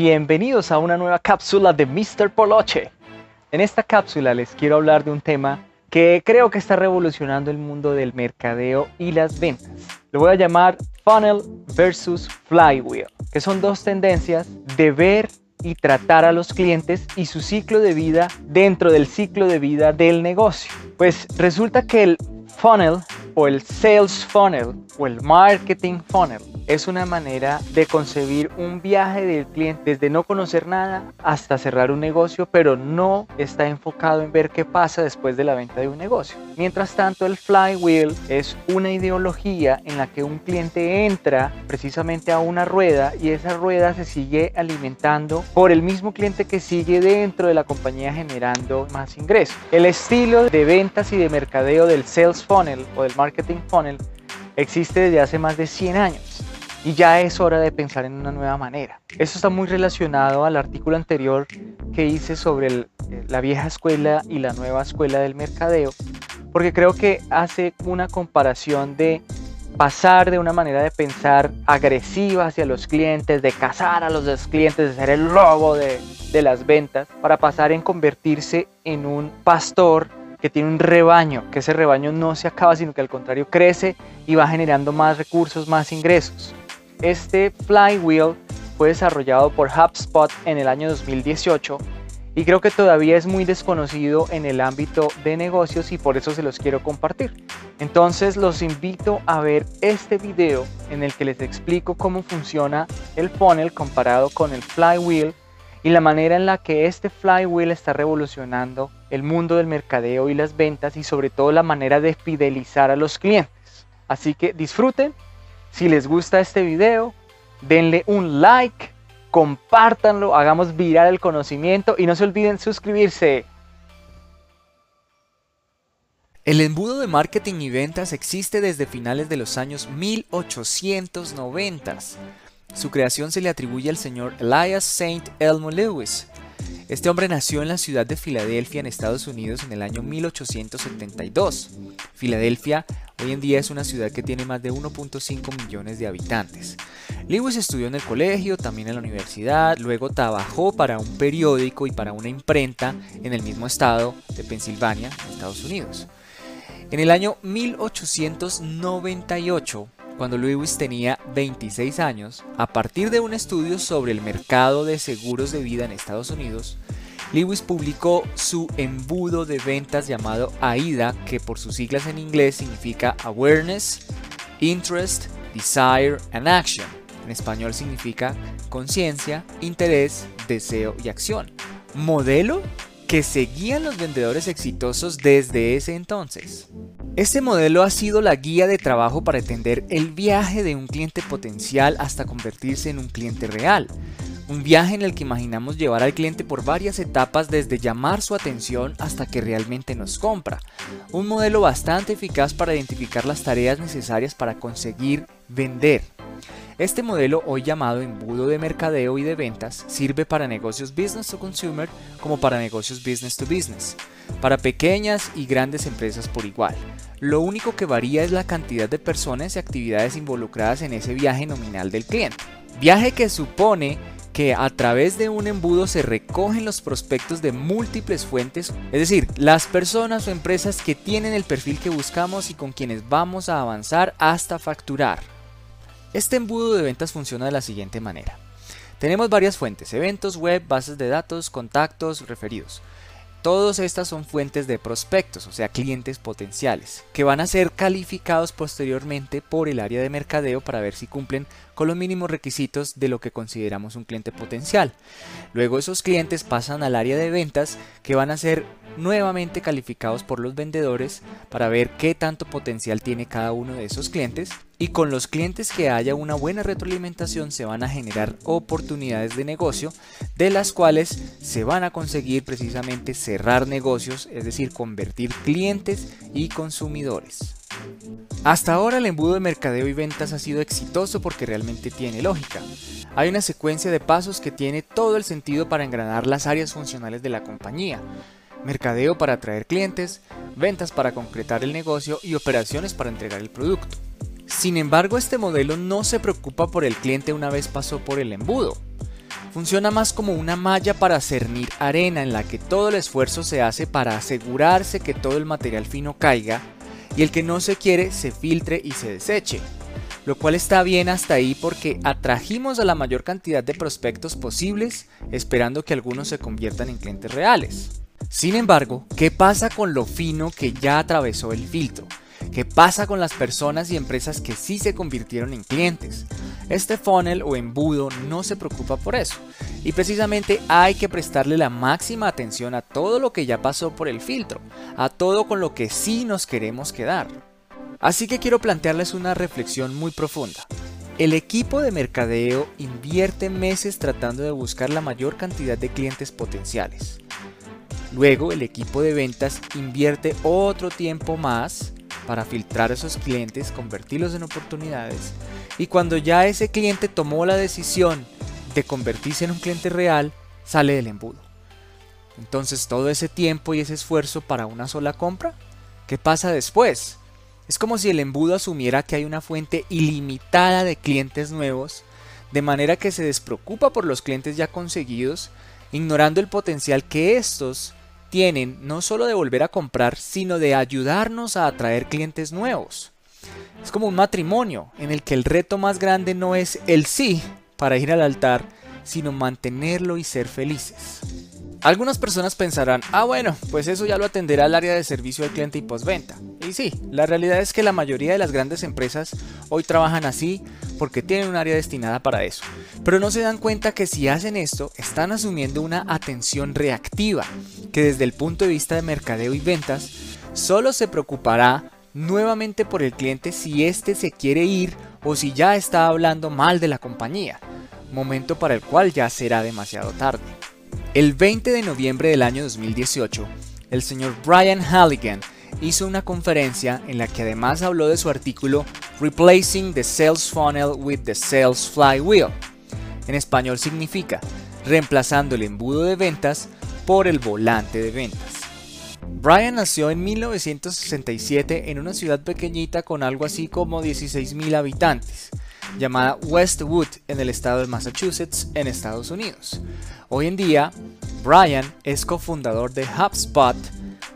Bienvenidos a una nueva cápsula de Mr. Poloche. En esta cápsula les quiero hablar de un tema que creo que está revolucionando el mundo del mercadeo y las ventas. Lo voy a llamar funnel versus flywheel, que son dos tendencias de ver y tratar a los clientes y su ciclo de vida dentro del ciclo de vida del negocio. Pues resulta que el funnel o el sales funnel o el marketing funnel es una manera de concebir un viaje del cliente desde no conocer nada hasta cerrar un negocio, pero no está enfocado en ver qué pasa después de la venta de un negocio. Mientras tanto, el flywheel es una ideología en la que un cliente entra precisamente a una rueda y esa rueda se sigue alimentando por el mismo cliente que sigue dentro de la compañía generando más ingresos. El estilo de ventas y de mercadeo del sales funnel o del marketing funnel existe desde hace más de 100 años y ya es hora de pensar en una nueva manera. Esto está muy relacionado al artículo anterior que hice sobre eh, la vieja escuela y la nueva escuela del mercadeo, porque creo que hace una comparación de pasar de una manera de pensar agresiva hacia los clientes, de cazar a los clientes, de ser el lobo de, de las ventas, para pasar en convertirse en un pastor que tiene un rebaño, que ese rebaño no se acaba, sino que al contrario crece y va generando más recursos, más ingresos. Este flywheel fue desarrollado por HubSpot en el año 2018 y creo que todavía es muy desconocido en el ámbito de negocios y por eso se los quiero compartir. Entonces los invito a ver este video en el que les explico cómo funciona el funnel comparado con el flywheel y la manera en la que este flywheel está revolucionando el mundo del mercadeo y las ventas y sobre todo la manera de fidelizar a los clientes. Así que disfruten si les gusta este video, denle un like, compártanlo, hagamos virar el conocimiento y no se olviden suscribirse. El embudo de marketing y ventas existe desde finales de los años 1890. Su creación se le atribuye al señor Elias Saint Elmo Lewis, este hombre nació en la ciudad de Filadelfia, en Estados Unidos, en el año 1872. Filadelfia hoy en día es una ciudad que tiene más de 1.5 millones de habitantes. Lewis estudió en el colegio, también en la universidad, luego trabajó para un periódico y para una imprenta en el mismo estado de Pensilvania, Estados Unidos. En el año 1898, cuando Lewis tenía 26 años, a partir de un estudio sobre el mercado de seguros de vida en Estados Unidos, Lewis publicó su embudo de ventas llamado AIDA, que por sus siglas en inglés significa Awareness, Interest, Desire and Action. En español significa conciencia, interés, deseo y acción. Modelo que seguían los vendedores exitosos desde ese entonces. Este modelo ha sido la guía de trabajo para entender el viaje de un cliente potencial hasta convertirse en un cliente real. Un viaje en el que imaginamos llevar al cliente por varias etapas desde llamar su atención hasta que realmente nos compra. Un modelo bastante eficaz para identificar las tareas necesarias para conseguir vender. Este modelo, hoy llamado embudo de mercadeo y de ventas, sirve para negocios business to consumer como para negocios business to business, para pequeñas y grandes empresas por igual. Lo único que varía es la cantidad de personas y actividades involucradas en ese viaje nominal del cliente. Viaje que supone que a través de un embudo se recogen los prospectos de múltiples fuentes, es decir, las personas o empresas que tienen el perfil que buscamos y con quienes vamos a avanzar hasta facturar. Este embudo de ventas funciona de la siguiente manera. Tenemos varias fuentes, eventos, web, bases de datos, contactos, referidos. Todas estas son fuentes de prospectos, o sea, clientes potenciales, que van a ser calificados posteriormente por el área de mercadeo para ver si cumplen con los mínimos requisitos de lo que consideramos un cliente potencial. Luego esos clientes pasan al área de ventas que van a ser nuevamente calificados por los vendedores para ver qué tanto potencial tiene cada uno de esos clientes y con los clientes que haya una buena retroalimentación se van a generar oportunidades de negocio de las cuales se van a conseguir precisamente cerrar negocios, es decir, convertir clientes y consumidores. Hasta ahora el embudo de mercadeo y ventas ha sido exitoso porque realmente tiene lógica. Hay una secuencia de pasos que tiene todo el sentido para engranar las áreas funcionales de la compañía mercadeo para atraer clientes, ventas para concretar el negocio y operaciones para entregar el producto. Sin embargo, este modelo no se preocupa por el cliente una vez pasó por el embudo. funciona más como una malla para cernir arena en la que todo el esfuerzo se hace para asegurarse que todo el material fino caiga y el que no se quiere se filtre y se deseche. Lo cual está bien hasta ahí porque atrajimos a la mayor cantidad de prospectos posibles esperando que algunos se conviertan en clientes reales. Sin embargo, ¿qué pasa con lo fino que ya atravesó el filtro? ¿Qué pasa con las personas y empresas que sí se convirtieron en clientes? Este funnel o embudo no se preocupa por eso. Y precisamente hay que prestarle la máxima atención a todo lo que ya pasó por el filtro, a todo con lo que sí nos queremos quedar. Así que quiero plantearles una reflexión muy profunda. El equipo de mercadeo invierte meses tratando de buscar la mayor cantidad de clientes potenciales. Luego el equipo de ventas invierte otro tiempo más para filtrar a esos clientes, convertirlos en oportunidades. Y cuando ya ese cliente tomó la decisión de convertirse en un cliente real, sale del embudo. Entonces todo ese tiempo y ese esfuerzo para una sola compra, ¿qué pasa después? Es como si el embudo asumiera que hay una fuente ilimitada de clientes nuevos, de manera que se despreocupa por los clientes ya conseguidos, ignorando el potencial que estos tienen no solo de volver a comprar, sino de ayudarnos a atraer clientes nuevos. Es como un matrimonio en el que el reto más grande no es el sí para ir al altar, sino mantenerlo y ser felices. Algunas personas pensarán, ah bueno, pues eso ya lo atenderá el área de servicio al cliente y postventa. Y sí, la realidad es que la mayoría de las grandes empresas hoy trabajan así porque tienen un área destinada para eso. Pero no se dan cuenta que si hacen esto, están asumiendo una atención reactiva, que desde el punto de vista de mercadeo y ventas, solo se preocupará nuevamente por el cliente si éste se quiere ir o si ya está hablando mal de la compañía, momento para el cual ya será demasiado tarde. El 20 de noviembre del año 2018, el señor Brian Halligan hizo una conferencia en la que además habló de su artículo Replacing the Sales Funnel with the Sales Flywheel. En español significa reemplazando el embudo de ventas por el volante de ventas. Brian nació en 1967 en una ciudad pequeñita con algo así como 16.000 habitantes, llamada Westwood en el estado de Massachusetts, en Estados Unidos. Hoy en día, Brian es cofundador de HubSpot,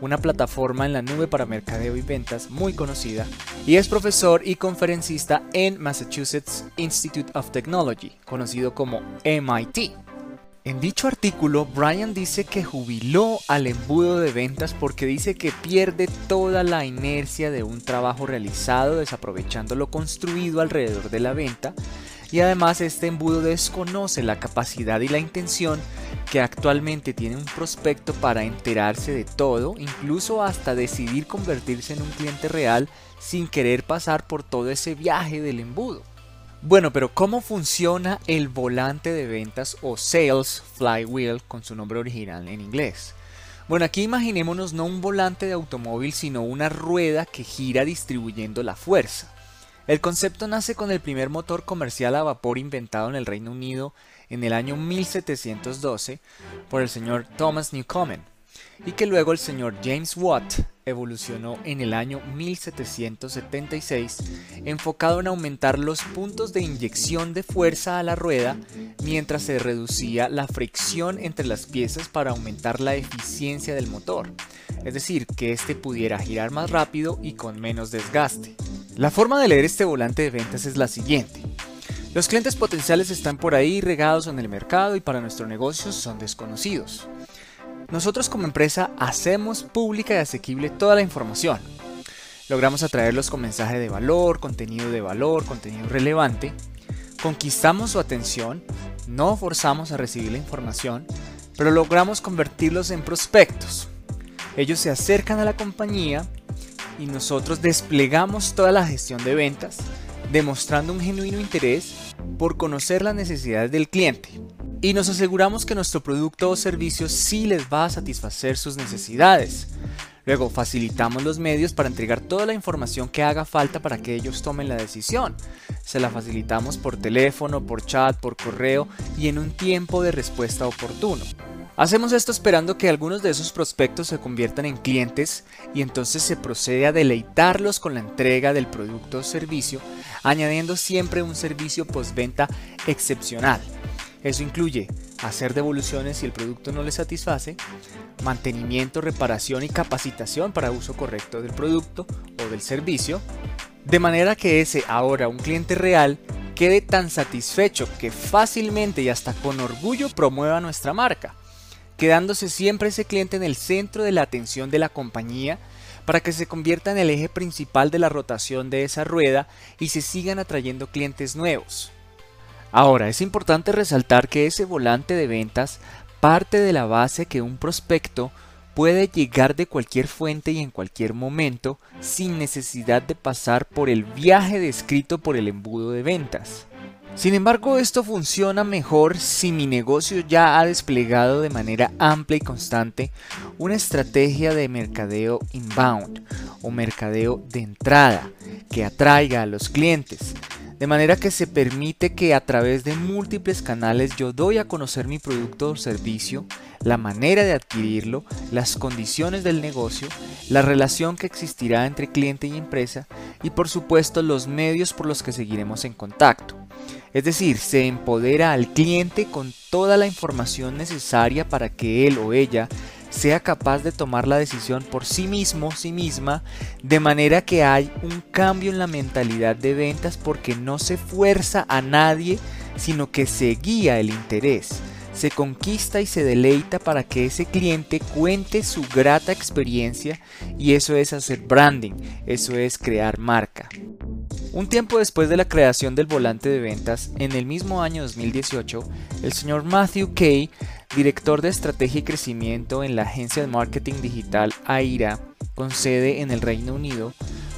una plataforma en la nube para mercadeo y ventas muy conocida, y es profesor y conferencista en Massachusetts Institute of Technology, conocido como MIT. En dicho artículo, Brian dice que jubiló al embudo de ventas porque dice que pierde toda la inercia de un trabajo realizado desaprovechando lo construido alrededor de la venta y además este embudo desconoce la capacidad y la intención que actualmente tiene un prospecto para enterarse de todo, incluso hasta decidir convertirse en un cliente real sin querer pasar por todo ese viaje del embudo. Bueno, pero ¿cómo funciona el volante de ventas o Sales Flywheel con su nombre original en inglés? Bueno, aquí imaginémonos no un volante de automóvil, sino una rueda que gira distribuyendo la fuerza. El concepto nace con el primer motor comercial a vapor inventado en el Reino Unido en el año 1712 por el señor Thomas Newcomen y que luego el señor James Watt evolucionó en el año 1776, enfocado en aumentar los puntos de inyección de fuerza a la rueda mientras se reducía la fricción entre las piezas para aumentar la eficiencia del motor, es decir, que éste pudiera girar más rápido y con menos desgaste. La forma de leer este volante de ventas es la siguiente. Los clientes potenciales están por ahí regados en el mercado y para nuestro negocio son desconocidos. Nosotros como empresa hacemos pública y asequible toda la información. Logramos atraerlos con mensaje de valor, contenido de valor, contenido relevante. Conquistamos su atención, no forzamos a recibir la información, pero logramos convertirlos en prospectos. Ellos se acercan a la compañía y nosotros desplegamos toda la gestión de ventas, demostrando un genuino interés por conocer las necesidades del cliente y nos aseguramos que nuestro producto o servicio sí les va a satisfacer sus necesidades. Luego facilitamos los medios para entregar toda la información que haga falta para que ellos tomen la decisión. Se la facilitamos por teléfono, por chat, por correo y en un tiempo de respuesta oportuno. Hacemos esto esperando que algunos de esos prospectos se conviertan en clientes y entonces se procede a deleitarlos con la entrega del producto o servicio, añadiendo siempre un servicio postventa excepcional. Eso incluye hacer devoluciones si el producto no le satisface, mantenimiento, reparación y capacitación para uso correcto del producto o del servicio, de manera que ese ahora un cliente real quede tan satisfecho que fácilmente y hasta con orgullo promueva nuestra marca, quedándose siempre ese cliente en el centro de la atención de la compañía para que se convierta en el eje principal de la rotación de esa rueda y se sigan atrayendo clientes nuevos. Ahora, es importante resaltar que ese volante de ventas parte de la base que un prospecto puede llegar de cualquier fuente y en cualquier momento sin necesidad de pasar por el viaje descrito por el embudo de ventas. Sin embargo, esto funciona mejor si mi negocio ya ha desplegado de manera amplia y constante una estrategia de mercadeo inbound o mercadeo de entrada que atraiga a los clientes, de manera que se permite que a través de múltiples canales yo doy a conocer mi producto o servicio, la manera de adquirirlo, las condiciones del negocio, la relación que existirá entre cliente y empresa y por supuesto los medios por los que seguiremos en contacto. Es decir, se empodera al cliente con toda la información necesaria para que él o ella sea capaz de tomar la decisión por sí mismo, sí misma, de manera que hay un cambio en la mentalidad de ventas porque no se fuerza a nadie, sino que se guía el interés, se conquista y se deleita para que ese cliente cuente su grata experiencia y eso es hacer branding, eso es crear marca. Un tiempo después de la creación del volante de ventas, en el mismo año 2018, el señor Matthew Kay, director de estrategia y crecimiento en la agencia de marketing digital AIRA, con sede en el Reino Unido,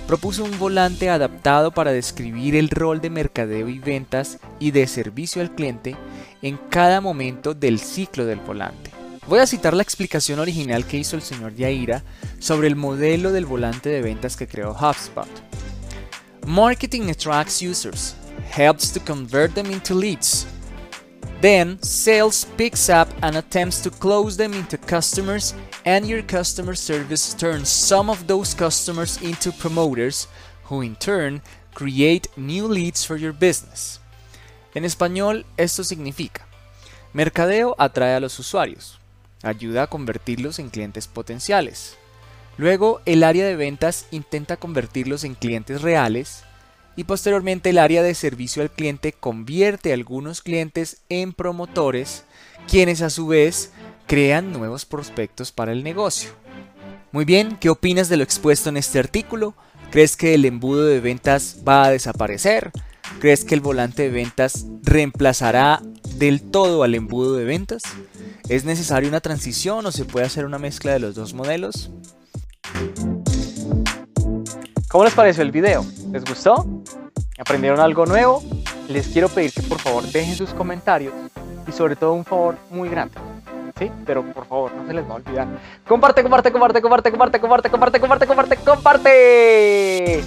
propuso un volante adaptado para describir el rol de mercadeo y ventas y de servicio al cliente en cada momento del ciclo del volante. Voy a citar la explicación original que hizo el señor Yaira sobre el modelo del volante de ventas que creó HubSpot. Marketing attracts users, helps to convert them into leads. Then, sales picks up and attempts to close them into customers, and your customer service turns some of those customers into promoters, who in turn create new leads for your business. En español, esto significa: Mercadeo atrae a los usuarios, ayuda a convertirlos en clientes potenciales. Luego el área de ventas intenta convertirlos en clientes reales y posteriormente el área de servicio al cliente convierte a algunos clientes en promotores, quienes a su vez crean nuevos prospectos para el negocio. Muy bien, ¿qué opinas de lo expuesto en este artículo? ¿Crees que el embudo de ventas va a desaparecer? ¿Crees que el volante de ventas reemplazará del todo al embudo de ventas? ¿Es necesaria una transición o se puede hacer una mezcla de los dos modelos? ¿Cómo les pareció el video? ¿Les gustó? ¿Aprendieron algo nuevo? Les quiero pedir que por favor dejen sus comentarios y sobre todo un favor muy grande. ¿Sí? Pero por favor, no se les va a olvidar. Comparte, comparte, comparte, comparte, comparte, comparte, comparte, comparte, comparte, comparte.